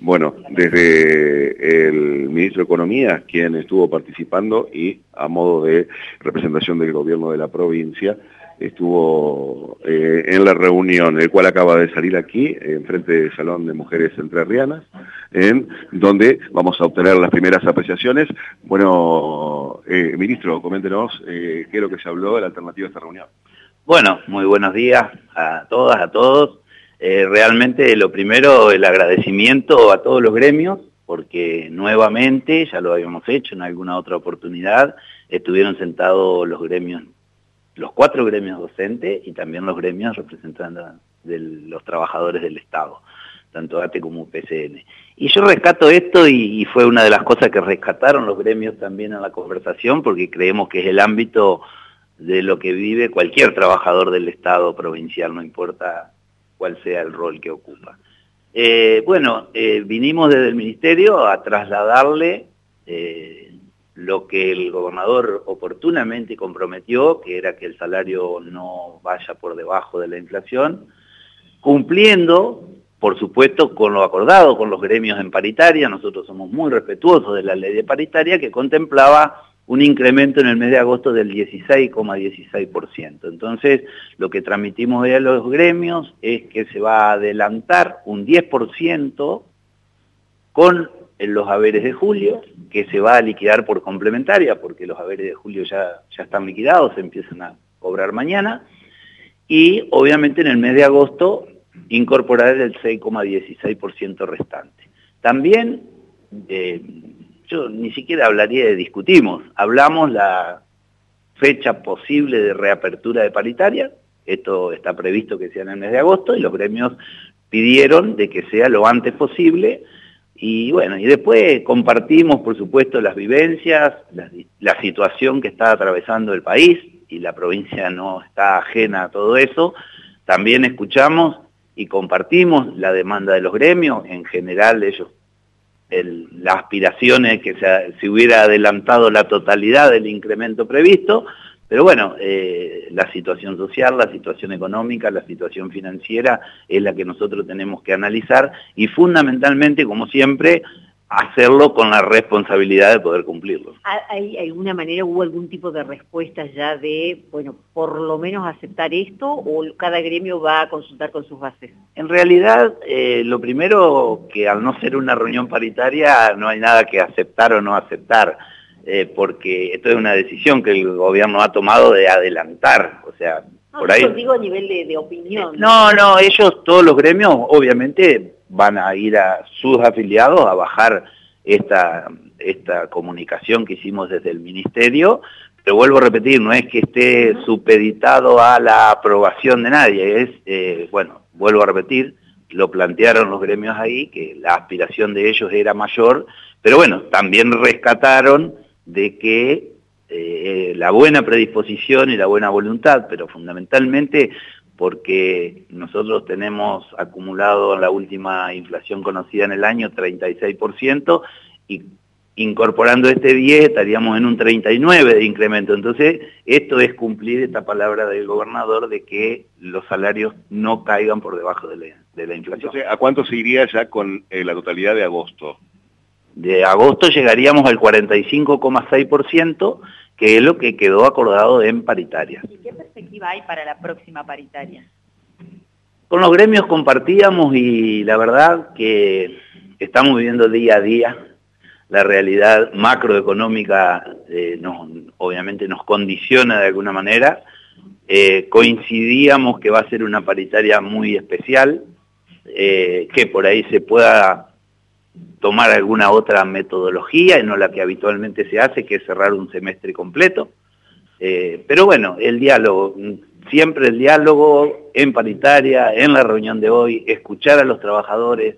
bueno, desde el ministro de Economía, quien estuvo participando y a modo de representación del gobierno de la provincia, estuvo eh, en la reunión, el cual acaba de salir aquí, en frente del Salón de Mujeres Entrerrianas, en donde vamos a obtener las primeras apreciaciones. Bueno, eh, ministro, coméntenos eh, qué es lo que se habló de la alternativa de esta reunión. Bueno, muy buenos días a todas, a todos. Realmente lo primero, el agradecimiento a todos los gremios, porque nuevamente, ya lo habíamos hecho en alguna otra oportunidad, estuvieron sentados los gremios los cuatro gremios docentes y también los gremios representando de los trabajadores del Estado, tanto ATE como PCN. Y yo rescato esto y, fue una de las cosas que rescataron los gremios también en la conversación, porque creemos que es el ámbito de lo que vive cualquier trabajador del Estado provincial, no importa cuál sea el rol que ocupa. Eh, bueno, eh, vinimos desde el Ministerio a trasladarle eh, lo que el gobernador oportunamente comprometió, que era que el salario no vaya por debajo de la inflación, cumpliendo, por supuesto, con lo acordado con los gremios en paritaria, nosotros somos muy respetuosos de la ley de paritaria, que contemplaba un incremento en el mes de agosto del 16,16%. Entonces, lo que transmitimos a los gremios es que se va a adelantar un 10% con los haberes de julio, que se va a liquidar por complementaria, porque los haberes de julio ya, ya están liquidados, se empiezan a cobrar mañana, y obviamente en el mes de agosto incorporar el 6,16% restante. También, eh, yo ni siquiera hablaría de discutimos, hablamos la fecha posible de reapertura de paritaria, esto está previsto que sea en el mes de agosto, y los gremios pidieron de que sea lo antes posible, y bueno, y después compartimos, por supuesto, las vivencias, la, situación que está atravesando el país, y la provincia no está ajena a todo eso. También escuchamos y compartimos la demanda de los gremios, en general ellos, las aspiraciones que se, se hubiera adelantado la totalidad del incremento previsto, pero bueno, eh, la situación social, la situación económica, la situación financiera es la que nosotros tenemos que analizar y fundamentalmente, como siempre, hacerlo con la responsabilidad de poder cumplirlo. ¿Hay alguna manera, hubo algún tipo de respuesta ya de, bueno, por lo menos aceptar esto o cada gremio va a consultar con sus bases? En realidad, eh, lo primero que al no ser una reunión paritaria no hay nada que aceptar o no aceptar eh, porque esto es una decisión que el gobierno ha tomado de adelantar, o sea, por ahí... digo a nivel de, opinión. No, no, ellos, todos los gremios, obviamente van a ir a sus afiliados a bajar esta, esta comunicación que hicimos desde el ministerio, pero vuelvo a repetir, no es que esté supeditado a la aprobación de nadie, es, eh, bueno, vuelvo a repetir, lo plantearon los gremios ahí, que la aspiración de ellos era mayor, pero bueno, también rescataron de que eh, la buena predisposición y la buena voluntad, pero fundamentalmente porque nosotros tenemos acumulado la última inflación conocida en el año 36% y incorporando este 10 estaríamos en un 39 de incremento. Entonces, esto es cumplir esta palabra del gobernador de que los salarios no caigan por debajo de la, inflación. ¿a cuánto se iría ya con eh, la totalidad de agosto? De agosto llegaríamos al 45,6%, que es lo que quedó acordado en paritaria. ¿Y qué perspectiva hay para la próxima paritaria? Con los gremios compartíamos y la verdad que estamos viviendo día a día la realidad macroeconómica eh, obviamente nos condiciona de alguna manera. Eh, coincidíamos que va a ser una paritaria muy especial, eh, que por ahí se pueda tomar alguna otra metodología y no la que habitualmente se hace, que es cerrar un semestre completo. Eh, pero bueno, el diálogo, siempre el diálogo en paritaria, en la reunión de hoy, escuchar a los trabajadores,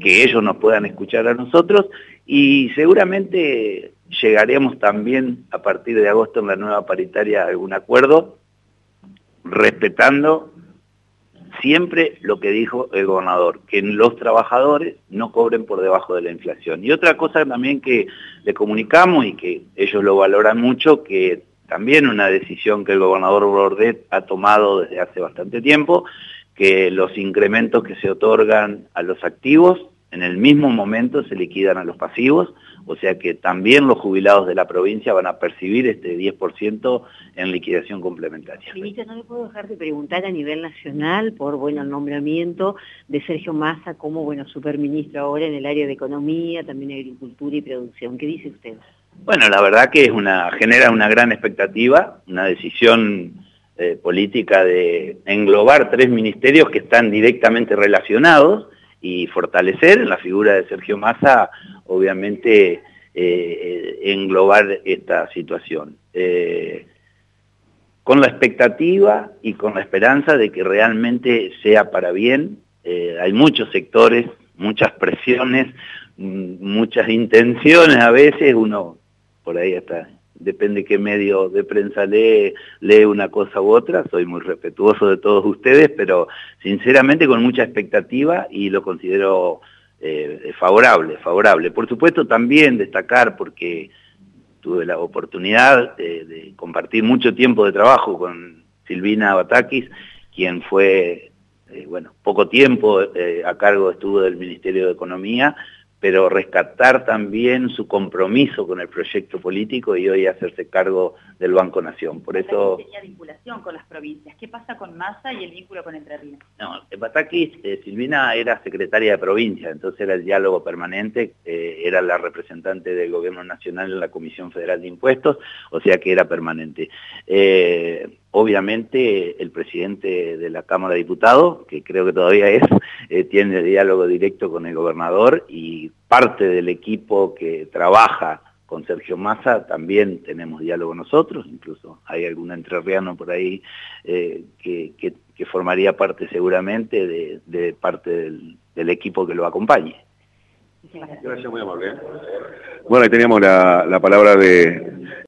que ellos nos puedan escuchar a nosotros y seguramente llegaremos también a partir de agosto en la nueva paritaria a algún acuerdo, respetando siempre lo que dijo el gobernador, que los trabajadores no cobren por debajo de la inflación. Y otra cosa también que le comunicamos y que ellos lo valoran mucho, que también una decisión que el gobernador Bordet ha tomado desde hace bastante tiempo, que los incrementos que se otorgan a los activos en el mismo momento se liquidan a los pasivos, o sea que también los jubilados de la provincia van a percibir este 10% en liquidación complementaria. Ministro, no le puedo dejar de preguntar a nivel nacional por bueno el nombramiento de Sergio Massa como bueno superministro ahora en el área de economía, también agricultura y producción. ¿Qué dice usted? Bueno, la verdad que es una genera una gran expectativa, una decisión eh, política de englobar tres ministerios que están directamente relacionados y fortalecer la figura de Sergio Massa, obviamente, eh, eh, englobar esta situación. Eh, con la expectativa y con la esperanza de que realmente sea para bien. hay muchos sectores, muchas presiones, muchas intenciones a veces, uno por ahí está depende qué medio de prensa lee, lee una cosa u otra, soy muy respetuoso de todos ustedes, pero sinceramente con mucha expectativa y lo considero eh, favorable, favorable. Por supuesto también destacar, porque tuve la oportunidad de, compartir mucho tiempo de trabajo con Silvina Batakis, quien fue, eh, bueno, poco tiempo eh, a cargo estuvo del Ministerio de Economía, pero rescatar también su compromiso con el proyecto político y hoy hacerse cargo del Banco Nación. Por eso... tenía vinculación con las provincias. ¿Qué pasa con Massa y el vínculo con Entre Ríos? No, Batakis, eh, Silvina era secretaria de provincia, entonces era el diálogo permanente, eh, era la representante del Gobierno Nacional en la Comisión Federal de Impuestos, o sea que era permanente. Eh, obviamente el presidente de la Cámara de Diputados, que creo que todavía es, eh, tiene diálogo directo con el gobernador y parte del equipo que trabaja con Sergio Massa también tenemos diálogo nosotros, incluso hay algún entrerriano por ahí eh, que, formaría parte seguramente de, parte del, equipo que lo acompañe. Gracias, muy amable. ¿eh? Bueno, ahí teníamos la, palabra de,